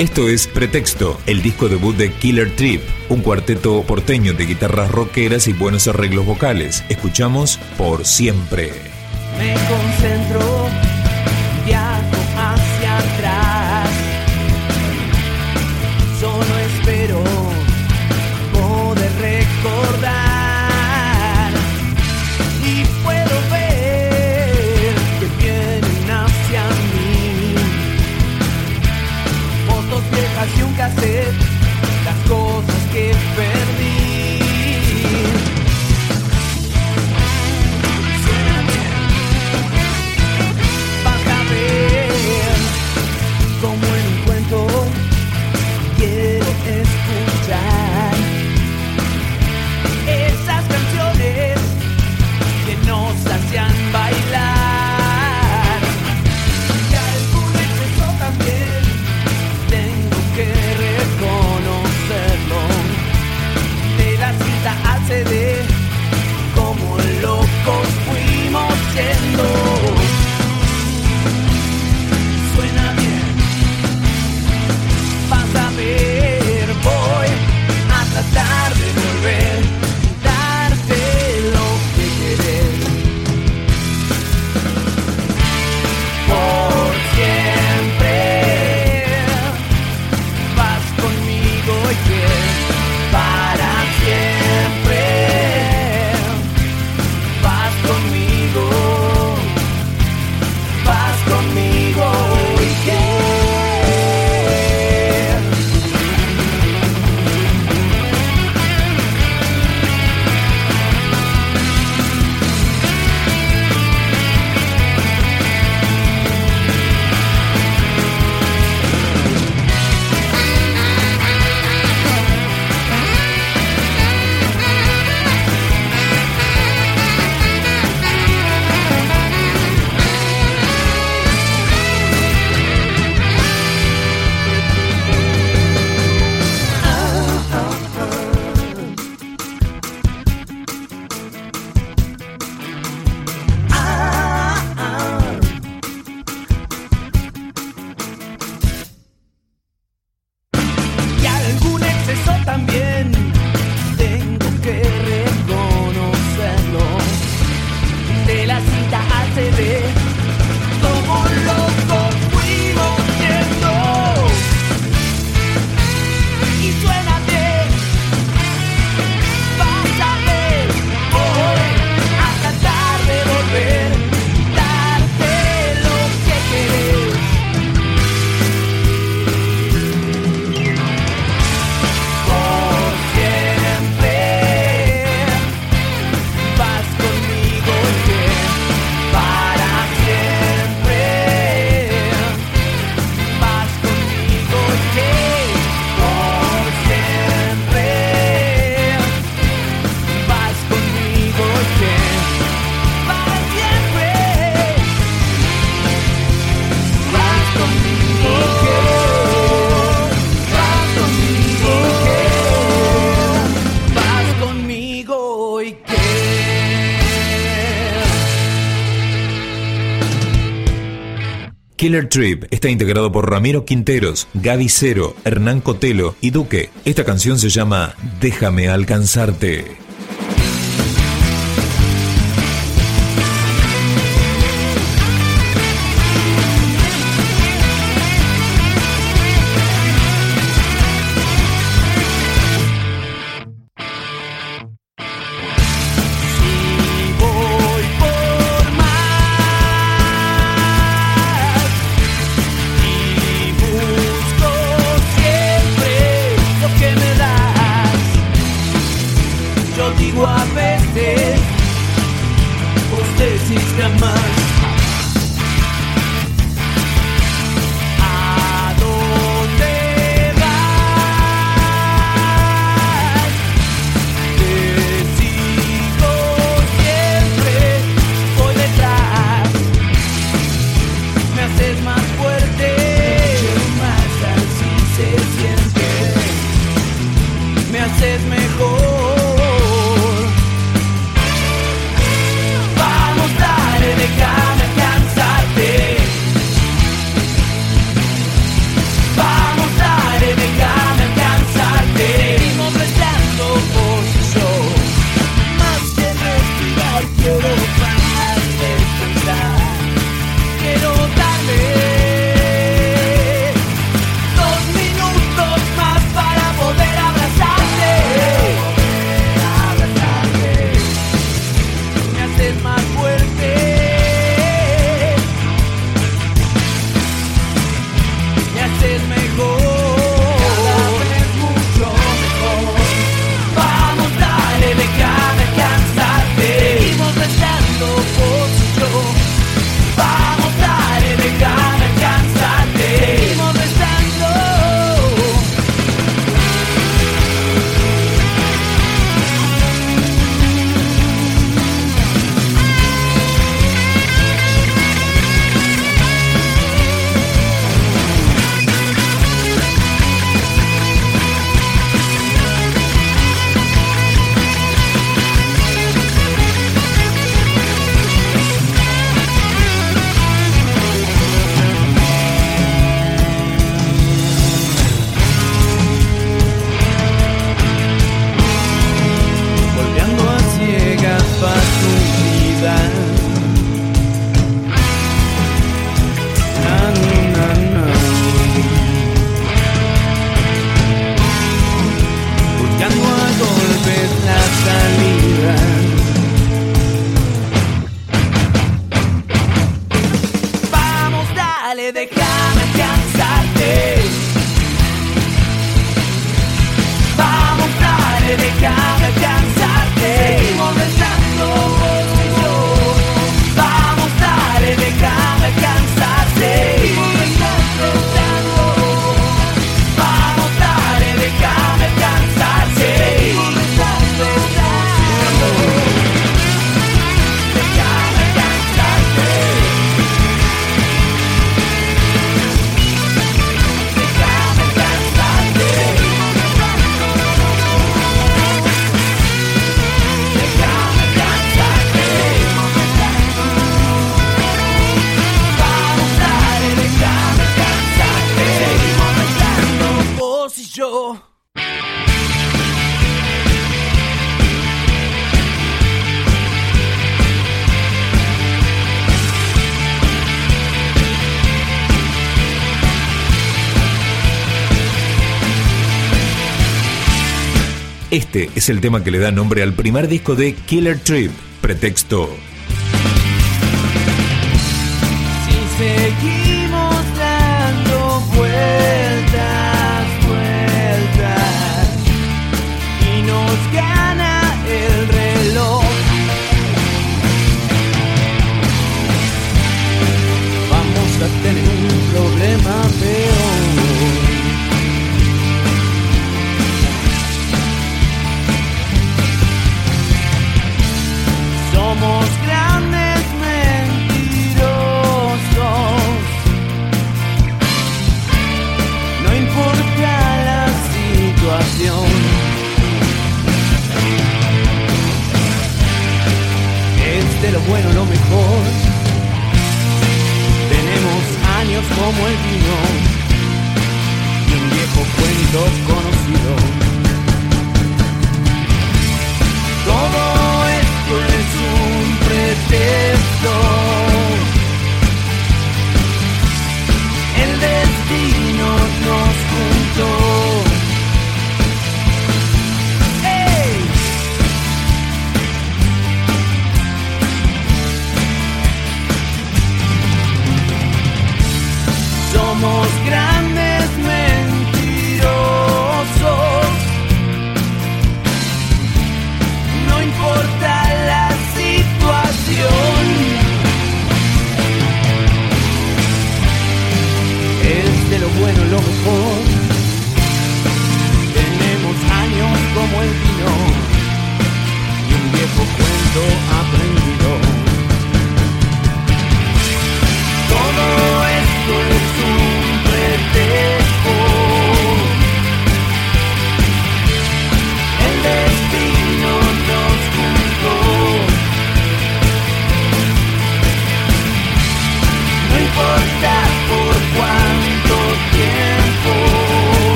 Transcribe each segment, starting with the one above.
Esto es Pretexto, el disco debut de Killer Trip, un cuarteto porteño de guitarras rockeras y buenos arreglos vocales. Escuchamos por siempre. Me concentro Trip está integrado por Ramiro Quinteros, Gaby Cero, Hernán Cotelo y Duque. Esta canción se llama Déjame alcanzarte. Este es el tema que le da nombre al primer disco de Killer Trip, Pretexto.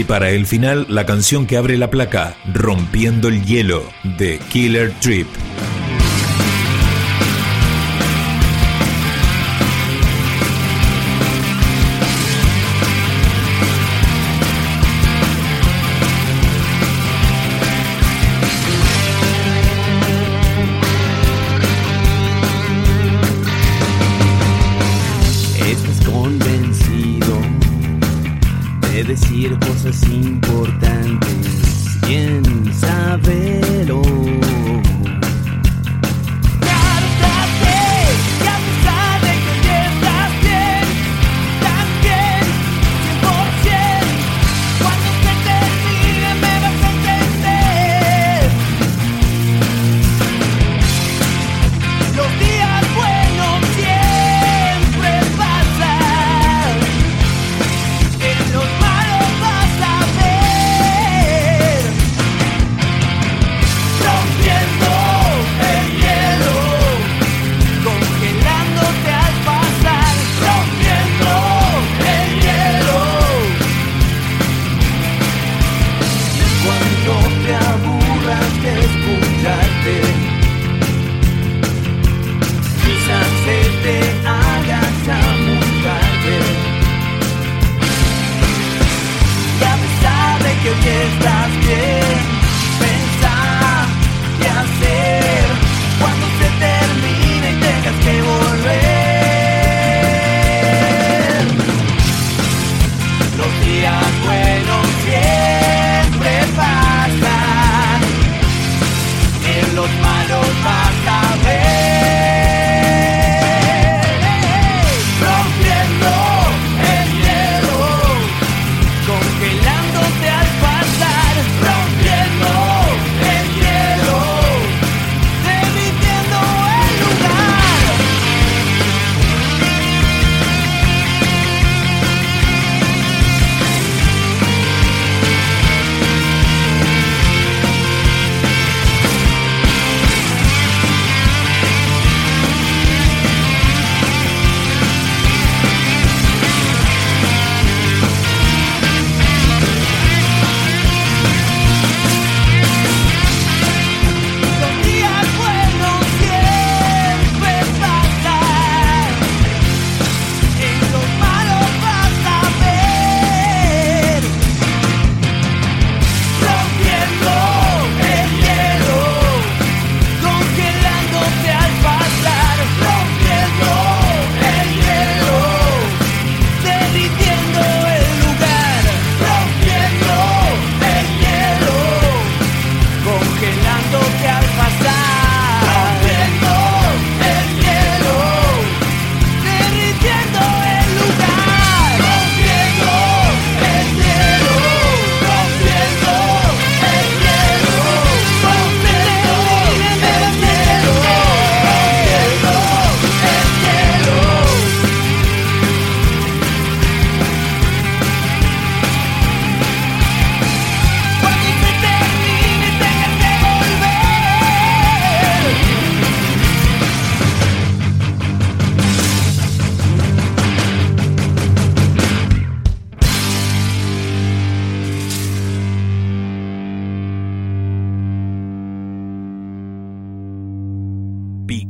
Y para el final, la canción que abre la placa, Rompiendo el Hielo, de Killer Trip.